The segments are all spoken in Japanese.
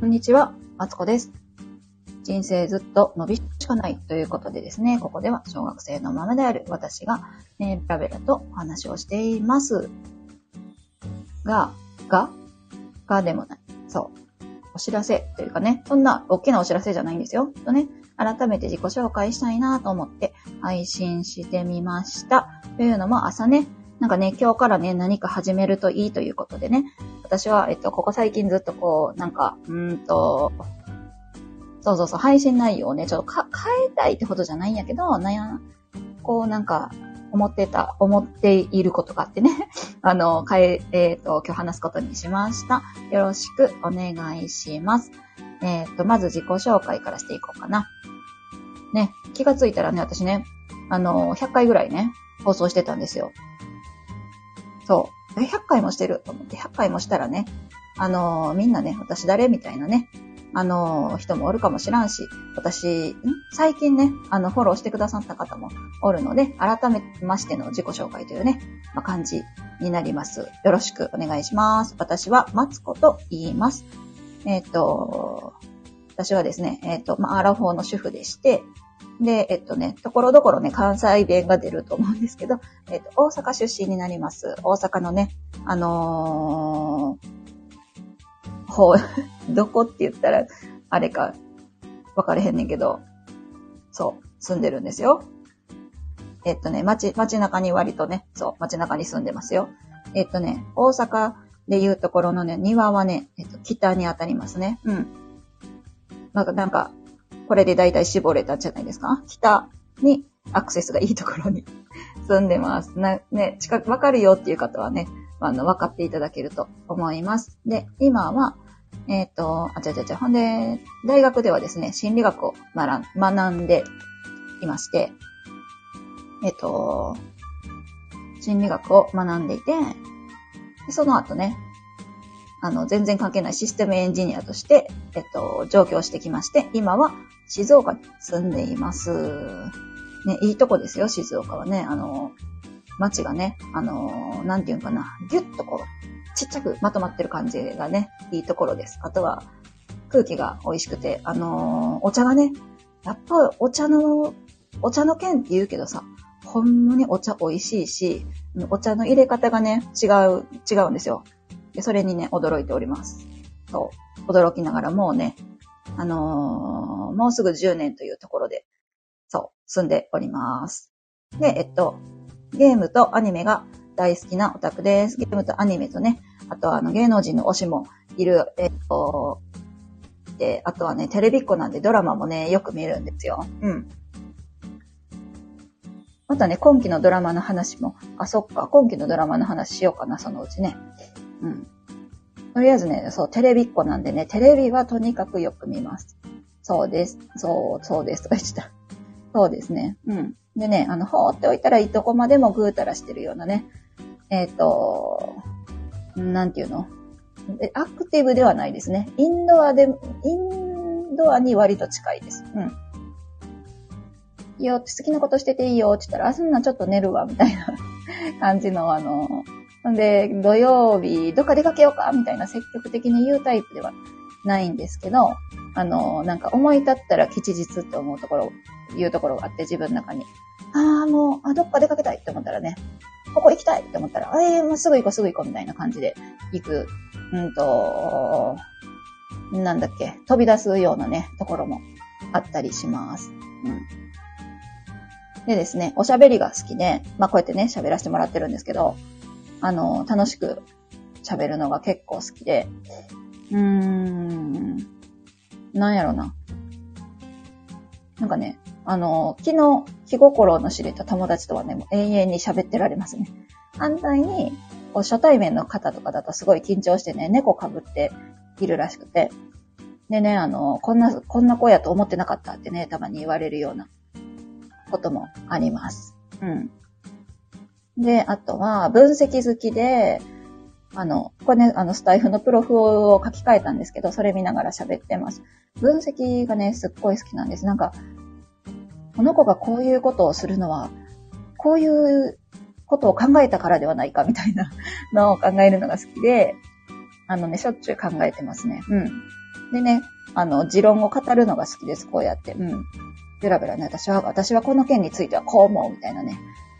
こんにちは、マツコです。人生ずっと伸びしかないということでですね、ここでは小学生のままである私が、えー、ベラベラとお話をしています。が、が、がでもない。そう。お知らせというかね、そんな大きなお知らせじゃないんですよ。とね、改めて自己紹介したいなと思って配信してみました。というのも朝ね、なんかね、今日からね、何か始めるといいということでね、私は、えっと、ここ最近ずっとこう、なんか、うんと、そうそうそう、配信内容をね、ちょっとか変えたいってことじゃないんやけど、悩ん、こうなんか、思ってた、思っていることがあってね、あの、変え、えっ、と、今日話すことにしました。よろしくお願いします。えっ、と、まず自己紹介からしていこうかな。ね、気がついたらね、私ね、あの、100回ぐらいね、放送してたんですよ。そう。100回もしてると思って、100回もしたらね、あのーみんなね、私誰みたいなね、あのー人もおるかもしらんし、私、最近ね、あの、フォローしてくださった方もおるので、改めましての自己紹介というね、まあ、感じになります。よろしくお願いします。私は、マツコと言います。えっ、と、私はですね、えっ、と、まあ、アラフォーの主婦でして、で、えっとね、ところどころね、関西弁が出ると思うんですけど、えっと、大阪出身になります。大阪のね、あのー、ほう、どこって言ったら、あれか、わかれへんねんけど、そう、住んでるんですよ。えっとね、街、街中に割とね、そう、街中に住んでますよ。えっとね、大阪でいうところのね、庭はね、えっと、北に当たりますね。うん。なんか、なんか、これで大体絞れたんじゃないですか？北にアクセスがいいところに 住んでます。な、ね、近く、わかるよっていう方はね、あの、分かっていただけると思います。で、今は、えっ、と、あ、ちゃちゃちゃ、ほんで、大学ではですね、心理学を学ん学んでいまして、えっ、と、心理学を学んでいて、その後ね、あの、全然関係ないシステムエンジニアとして、えっと、上京してきまして、今は静岡に住んでいます。ね、いいとこですよ、静岡はね。あの、街がね、あの、なんていうんかな、ぎゅっとこう、ちっちゃくまとまってる感じがね、いいところです。あとは、空気が美味しくて、あの、お茶がね、やっぱお茶の、お茶の剣って言うけどさ、ほんまにお茶美味しいし、お茶の入れ方がね、違う、違うんですよ。で、それにね、驚いております。そう。驚きながらもうね、あのーもうすぐ10年というところで、そう、住んでおります。で、えっと、ゲームとアニメが大好きなオタクです。ゲームとアニメとね、あとはあの芸能人の推しもいる、えっと、で、あとはね、テレビっ子なんでドラマもね、よく見るんですよ。うん。またね、今期のドラマの話も、あ、そっか、今期のドラマの話しようかな、そのうちね。うん。とりあえずね、そう、テレビっ子なんでね、テレビはとにかくよく見ます。そうです。そう、そうです。とか言ってた。そうですね。うん。でね、あの、放っておいたらいいとこまでもぐうたらしてるようなね。えっ、と、なんていうの？えアクティブではないですね。インドアで、インドアに割と近いです。うん。いいよって好きなことしてていいよって言ったら、あ、そんなちょっと寝るわ、みたいな感じの、あの、なんで、土曜日、どっか出かけようかみたいな積極的に言うタイプではないんですけど、あの、なんか思い立ったら吉日って思うところ、言うところがあって自分の中に。ああ、もう、あ、どっか出かけたいって思ったらね、ここ行きたいって思ったら、ええ、もうすぐ行こうすぐ行こうみたいな感じで行く、うんと、なんだっけ、飛び出すようなね、ところもあったりします。うん。でですね、おしゃべりが好きで、まあこうやってね、喋らせてもらってるんですけど、あの、楽しく喋るのが結構好きで、うーん、なんやろな。なんかね、あの、昨日、気心の知れた友達とはね、もう永遠に喋ってられますね。反対に、こう初対面の方とかだとすごい緊張してね、猫被っているらしくて。でね、あの、こんな、こんな子やと思ってなかったってね、たまに言われるようなこともあります。うん。で、あとは、分析好きで、あの、これね、あの、スタイフのプロフを書き換えたんですけど、それ見ながら喋ってます。分析がね、すっごい好きなんです。なんか、この子がこういうことをするのは、こういうことを考えたからではないかみたいな のを考えるのが好きで、あのね、しょっちゅう考えてますね。うん。でね、あの、持論を語るのが好きです、こうやって。うん。ベラベラね、私は、私はこの件についてはこう思う、みたいなね、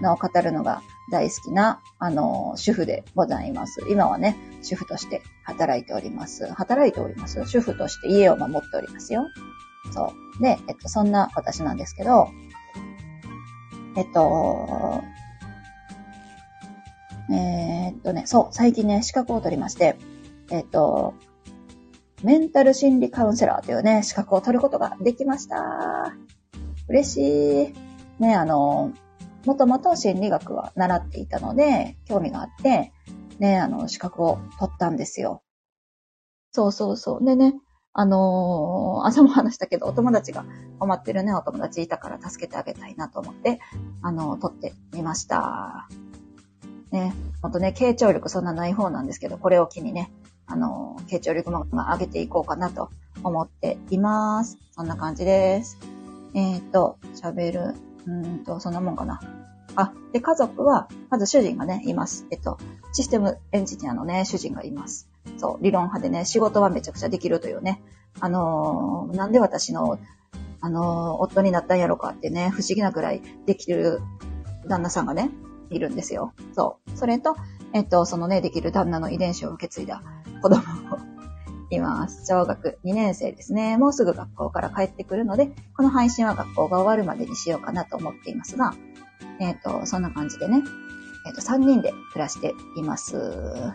のを語るのが大好きな、あの、主婦でございます。今はね、主婦として働いております。働いております。主婦として家を守っておりますよ。そう。で、えっと、そんな私なんですけど、えっと、えー、っとね、そう、最近ね、資格を取りまして、えっと、メンタル心理カウンセラーというね、資格を取ることができました。嬉しい。ね、あの、もともと心理学は習っていたので、興味があって、ね、あの、資格を取ったんですよ。そうそうそう。でね、あのー、朝も話したけど、お友達が困ってるね、お友達いたから助けてあげたいなと思って、あのー、取ってみました。ね、ほんとね、傾聴力そんなない方なんですけど、これを機にね、あのー、傾聴力も上げていこうかなと思っています。そんな感じです。えっ、ー、と、喋る、うんと、そんなもんかな。あ、で、家族は、まず主人がね、います。えっと、システムエンジニアのね、主人がいます。そう、理論派でね、仕事はめちゃくちゃできるというね。あのー、なんで私の、あのー、夫になったんやろかってね、不思議なぐらいできる旦那さんがね、いるんですよ。そう。それと、えっと、そのね、できる旦那の遺伝子を受け継いだ子供もいます。小学2年生ですね。もうすぐ学校から帰ってくるので、この配信は学校が終わるまでにしようかなと思っていますが、えっ、ー、と、そんな感じでね、えっ、ー、と、3人で暮らしています。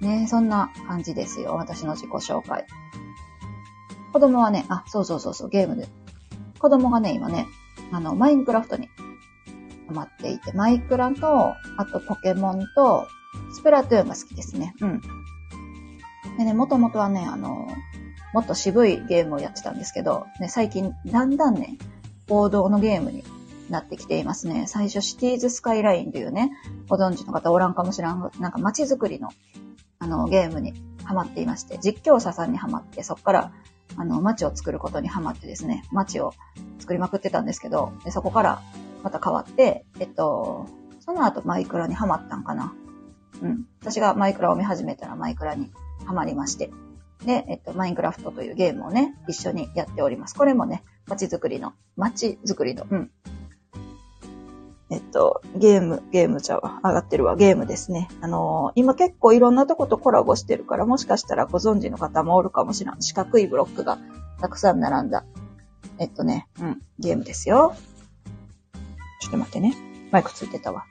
ね、そんな感じですよ。私の自己紹介。子供はね、あ、そうそうそうそう、ゲームで。子供がね、今ね、あの、マインクラフトにハマっていて、マイクラと、あとポケモンと、スプラトゥーンが好きですね。うん。でね、もともとはね、あの、もっと渋いゲームをやってたんですけど、ね、最近、だんだんね、王道のゲームになってきていますね。最初、シティーズスカイラインというね、ご存知の方おらんかもしらん、なんか街づくりの、あの、ゲームにハマっていまして、実況者さんにハマって、そこから、あの、街を作ることにハマってですね、街を作りまくってたんですけど、でそこからまた変わって、えっと、その後マイクラにハマったんかな。うん。私がマイクラを見始めたらマイクラにハマりまして。で、えっと、マインクラフトというゲームをね、一緒にやっております。これもね、街づくりの、街づくりの、うん、えっと、ゲーム、ゲームちゃう。上がってるわ。ゲームですね。あのー、今結構いろんなとことコラボしてるから、もしかしたらご存知の方もおるかもしれん。四角いブロックがたくさん並んだ。えっとね、うん、ゲームですよ。ちょっと待ってね。マイクついてたわ。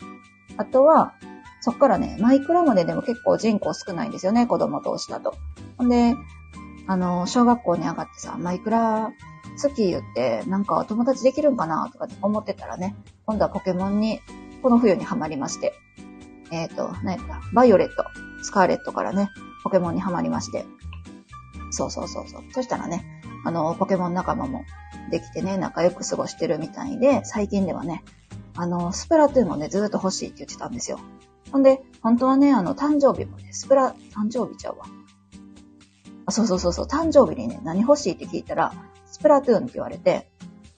あとは、そっからね、マイクラまででも結構人口少ないんですよね、子供同士だと。ほんで、あの、小学校に上がってさ、マイクラ好き言って、なんか友達できるんかなとか思ってたらね、今度はポケモンに、この冬にハマりまして、えっ、ー、と、ね、バイオレット、スカーレットからね、ポケモンにハマりまして、そうそうそうそう。そしたらね、あの、ポケモン仲間もできてね、仲良く過ごしてるみたいで、最近ではね、あの、スプラトゥーンもね、ずっと欲しいって言ってたんですよ。ほんで、本当はね、あの、誕生日もね、スプラ、誕生日ちゃうわ。あ、そうそうそうそう、誕生日にね、何欲しいって聞いたら、スプラトゥーンって言われて、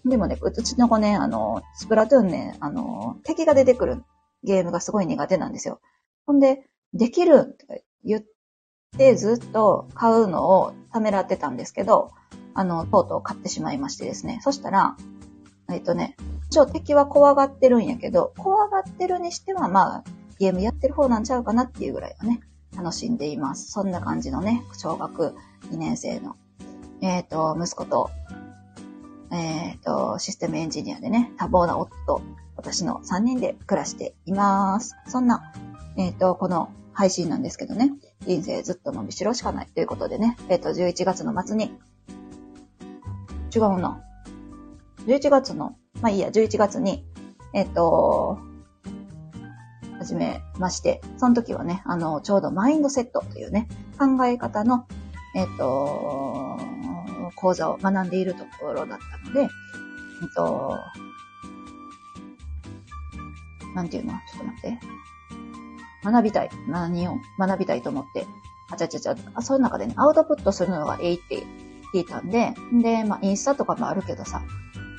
でもね、うちの子ね、あの、スプラトゥーンね、あの、敵が出てくるゲームがすごい苦手なんですよ。ほんで、できるって言ってずっと買うのをためらってたんですけど、あの、とうとう買ってしまいましてですね。そしたら、えっとね、一応敵は怖がってるんやけど、怖がってるにしては、まあ、ゲームやってる方なんちゃうかなっていうぐらいはね、楽しんでいます。そんな感じのね、小学2年生の、えっ、ー、と、息子と、えっ、ー、と、システムエンジニアでね、多忙な夫と私の3人で暮らしています。そんな、えっ、ー、と、この配信なんですけどね、人生ずっと伸びしろしかないということでね、えっ、と、11月の末に、違うな。11月の、まあいいや、11月に、えっ、と、始めまして、その時はね、あの、ちょうどマインドセットというね、考え方の、えっ、と、講座を学んでいるところだったので、えっ、と、なんていうの？ちょっと待って。学びたい。何を？学びたいと思って。あちゃちゃちゃ。あ、そういう中でね、アウトプットするのがええって聞いたんで、で、まあ、インスタとかもあるけどさ、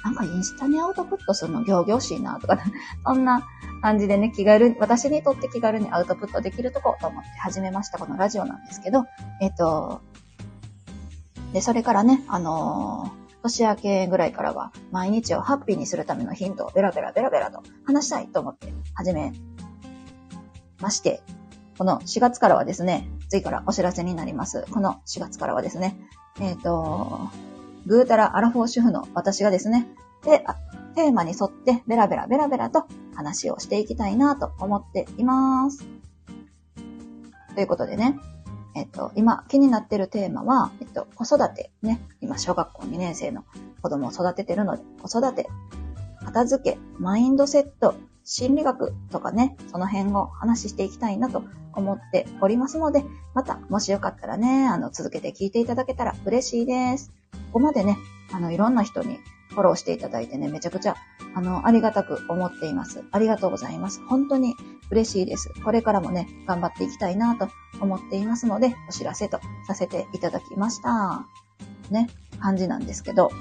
なんかインスタにアウトプットするの行々しいなとか、そんな感じでね、気軽に、私にとって気軽にアウトプットできるとこと思って始めましたこのラジオなんですけど、えっ、と、で、それからね、あのー年明けぐらいからは、毎日をハッピーにするためのヒントをベラベラベラベラと話したいと思って始めまして、この4月からはですね、次からお知らせになります。この4月からはですね、えっ、ー、と、ぐーたらアラフォー主婦の私がですね、で、テーマに沿ってベラベラベラベラと話をしていきたいなと思っています。ということでね、えっと、今気になってるテーマは、えっと、子育てね。今、小学校2年生の子供を育ててるので、子育て、片付け、マインドセット、心理学とかね、その辺を話していきたいなと思っておりますので、また、もしよかったらね、あの、続けて聞いていただけたら嬉しいです。ここまでね、あの、いろんな人にフォローしていただいてね、めちゃくちゃ、あの、ありがたく思っています。ありがとうございます。本当に嬉しいです。これからもね、頑張っていきたいなと思っていますので、お知らせとさせていただきました。ね、感じなんですけど、こ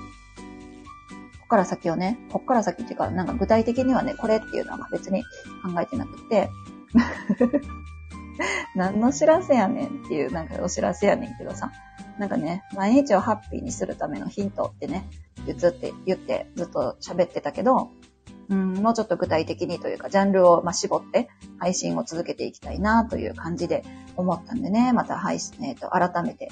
こから先をね、こっから先っていうか、なんか具体的にはね、これっていうのは別に考えてなくて、何の知らせやねんっていう、なんかお知らせやねんけどさ、なんかね、毎日をハッピーにするためのヒントってね、言って言ってずっと喋ってたけど、うん、もうちょっと具体的にというか、ジャンルを、ま、絞って配信を続けていきたいなという感じで思ったんでね、また配信、えっ、ー、と、改めて、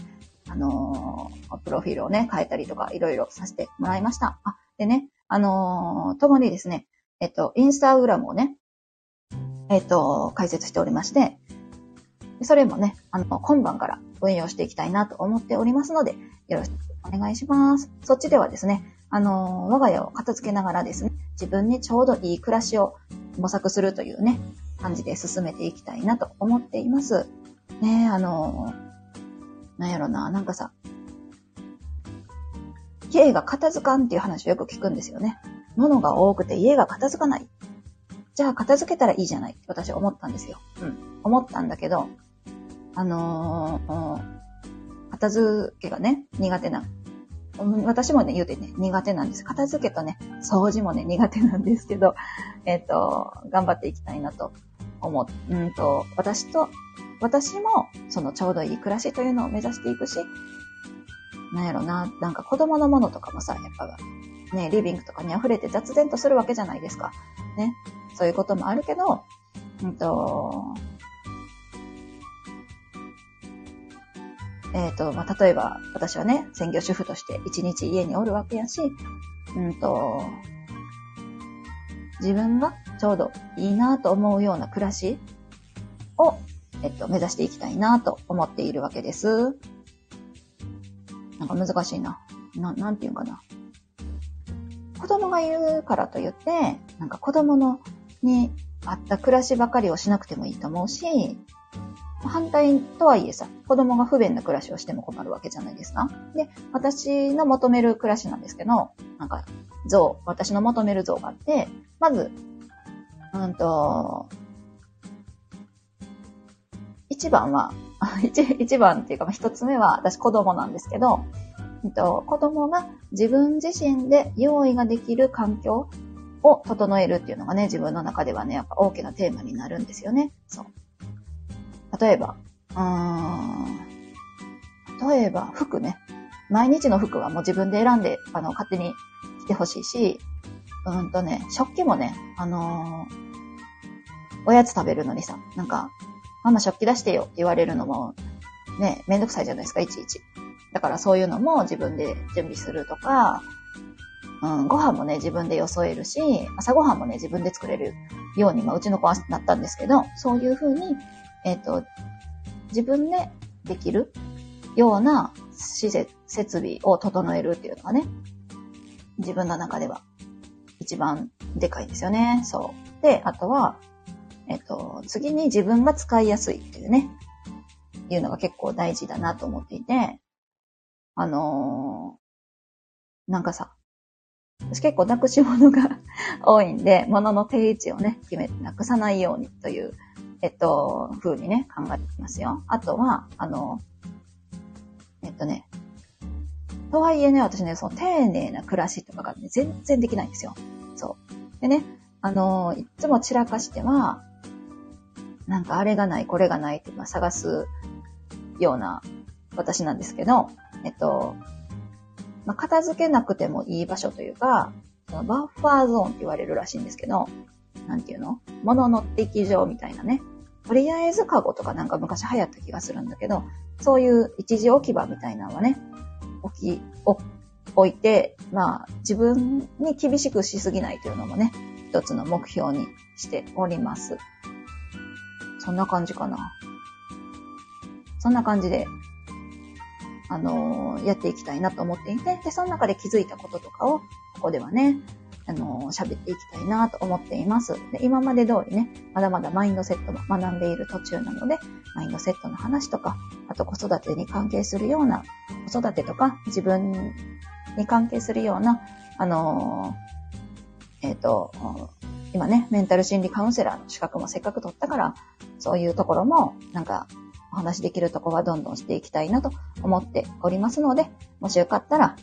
あのー、プロフィールをね、変えたりとか、いろいろさせてもらいました。あ、でね、あのー、ともにですね、えっと、インスタグラムをね、えっと、解説しておりまして、それもね、あの、今晩から運用していきたいなと思っておりますので、よろしくお願いします。そっちではですね、あの、我が家を片付けながらですね、自分にちょうどいい暮らしを模索するというね、感じで進めていきたいなと思っています。ねあの、なんやろな、なんかさ、家が片付かんっていう話をよく聞くんですよね。物が多くて家が片付かない。じゃあ片付けたらいいじゃないって私は思ったんですよ。うん。思ったんだけど、あのー、片付けがね、苦手な。私もね、言うてね、苦手なんです。片付けとね、掃除もね、苦手なんですけど、えっ、ー、と、頑張っていきたいなと思う。うんと、私と、私も、そのちょうどいい暮らしというのを目指していくし、なんやろな、なんか子供のものとかもさ、やっぱ、ね、リビングとかに溢れて雑然とするわけじゃないですか。ね。そういうこともあるけど、うんと、えっ、ー、と、まあ、例えば、私はね、専業主婦として一日家におるわけやし、うんと、自分がちょうどいいなと思うような暮らしを、えっと、目指していきたいなと思っているわけです。なんか難しいな。な、なんて言うかな。子供がいるからといって、なんか子供の、に合った暮らしばかりをしなくてもいいと思うし、反対とはいえさ、子供が不便な暮らしをしても困るわけじゃないですか。で、私の求める暮らしなんですけど、なんか、像、私の求める像があって、まず、うんと、一番は、一一番っていうか、一つ目は、私子供なんですけど、えっと、子供が自分自身で用意ができる環境を整えるっていうのがね、自分の中ではね、やっぱ大きなテーマになるんですよね。そう。例えば、うーん、例えば服ね。毎日の服はもう自分で選んで、あの、勝手に着てほしいし、うんとね、食器もね、あのー、おやつ食べるのにさ、なんか、ママ食器出してよって言われるのも、ね、めんどくさいじゃないですか、いちいち。だからそういうのも自分で準備するとか、うん、ご飯もね、自分でよそえるし、朝ご飯もね、自分で作れるように、まあ、うちの子はなったんですけど、そういうふうに、えっ、ー、と、自分でできるような施設、設備を整えるっていうのがね、自分の中では一番でかいんですよね。そう。で、あとは、えっ、ー、と、次に自分が使いやすいっていうね、いうのが結構大事だなと思っていて、あのー、なんかさ、私結構なくし物が 多いんで、物の定位置をね、決めてなくさないようにというえっと、風にね、考えてきますよ。あとは、あの、えっとね、とはいえね、私ね、その丁寧な暮らしとかがね、全然できないんですよ。そう。でね、あの、いつも散らかしては、なんかあれがない、これがないって、まあ、探すような私なんですけど、えっと、まあ、片付けなくてもいい場所というか、そのバッファーゾーンって言われるらしいんですけど、なんていうの？物の適場みたいなね。とりあえずカゴとかなんか昔流行った気がするんだけど、そういう一時置き場みたいなのはね、置き、置いて、まあ自分に厳しくしすぎないというのもね、一つの目標にしております。そんな感じかな。そんな感じで、あのー、やっていきたいなと思っていて、で、その中で気づいたこととかを、ここではね、あの、喋っていきたいなと思っています。で、今まで通りね、まだまだマインドセットも学んでいる途中なので、マインドセットの話とか、あと子育てに関係するような、子育てとか自分に関係するような、あの、えっ、と、今ね、メンタル心理カウンセラーの資格もせっかく取ったから、そういうところも、なんか、お話できるとこはどんどんしていきたいなと思っておりますので、もしよかったら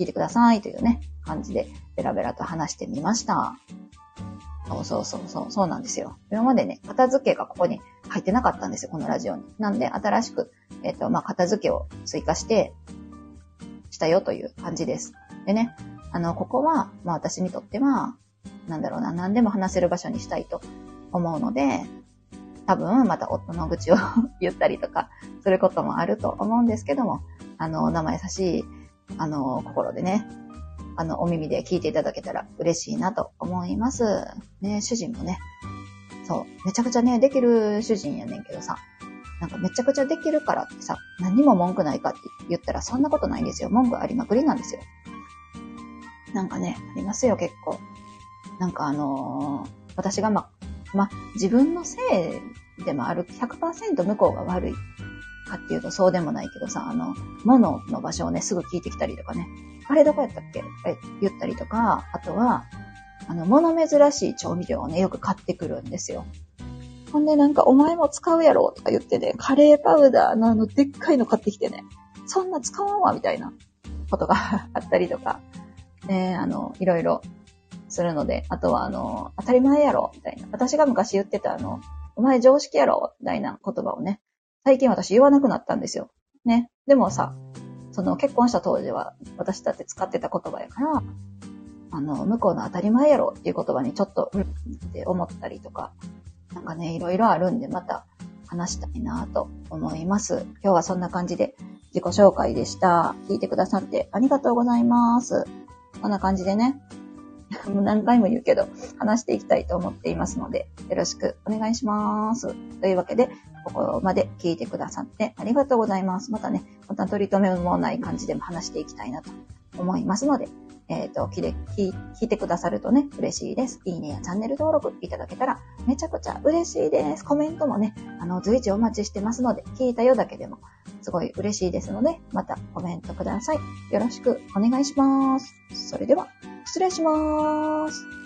聞いてくださいというね、感じでベラベラと話してみました。そうそうそうそう、そうなんですよ。今までね、片付けがここに入ってなかったんですよ、このラジオに。なんで、新しく、えっ、ー、と、まあ、片付けを追加して、したよという感じです。でね、あの、ここは、まあ、私にとっては、なんだろうな、何でも話せる場所にしたいと思うので、多分また夫の愚痴を 言ったりとかすることもあると思うんですけども、あの、生優しい、あの、心でね、あの、お耳で聞いていただけたら嬉しいなと思います。ね、主人もね、そう、めちゃくちゃね、できる主人やねんけどさ、なんかめちゃくちゃできるからってさ、何も文句ないかって言ったらそんなことないんですよ。文句ありまくりなんですよ。なんかね、ありますよ、結構。なんかあのー、私がま、ま、自分のせいでもある、100%向こうが悪いかっていうとそうでもないけどさ、あの、物の場所をね、すぐ聞いてきたりとかね、あれどこやったっけ？え、言ったりとか、あとは、あの、物珍しい調味料をね、よく買ってくるんですよ。ほんでなんか、お前も使うやろとか言ってね、カレーパウダーのあの、でっかいの買ってきてね、そんな使わんわ、みたいなことが あったりとか、ね、あの、いろいろするので、あとはあの、当たり前やろ、みたいな。私が昔言ってたあの、お前常識やろ、みたいな言葉をね、最近私言わなくなったんですよ。ね。でもさ、その結婚した当時は私だって使ってた言葉やから、あの、向こうの当たり前やろっていう言葉にちょっと、うんって思ったりとか、なんかね、いろいろあるんで、また話したいなと思います。今日はそんな感じで自己紹介でした。聞いてくださってありがとうございます。こんな感じでね、もう何回も言うけど、話していきたいと思っていますので、よろしくお願いします。というわけで、ここまで聞いてくださってありがとうございます。またね、また取り留めもない感じでも話していきたいなと思いますので、えっ、ー、と、聞いて、くださるとね、嬉しいです。いいねやチャンネル登録いただけたらめちゃくちゃ嬉しいです。コメントもね、あの、随時お待ちしてますので、聞いたよだけでもすごい嬉しいですので、またコメントください。よろしくお願いします。それでは、失礼します。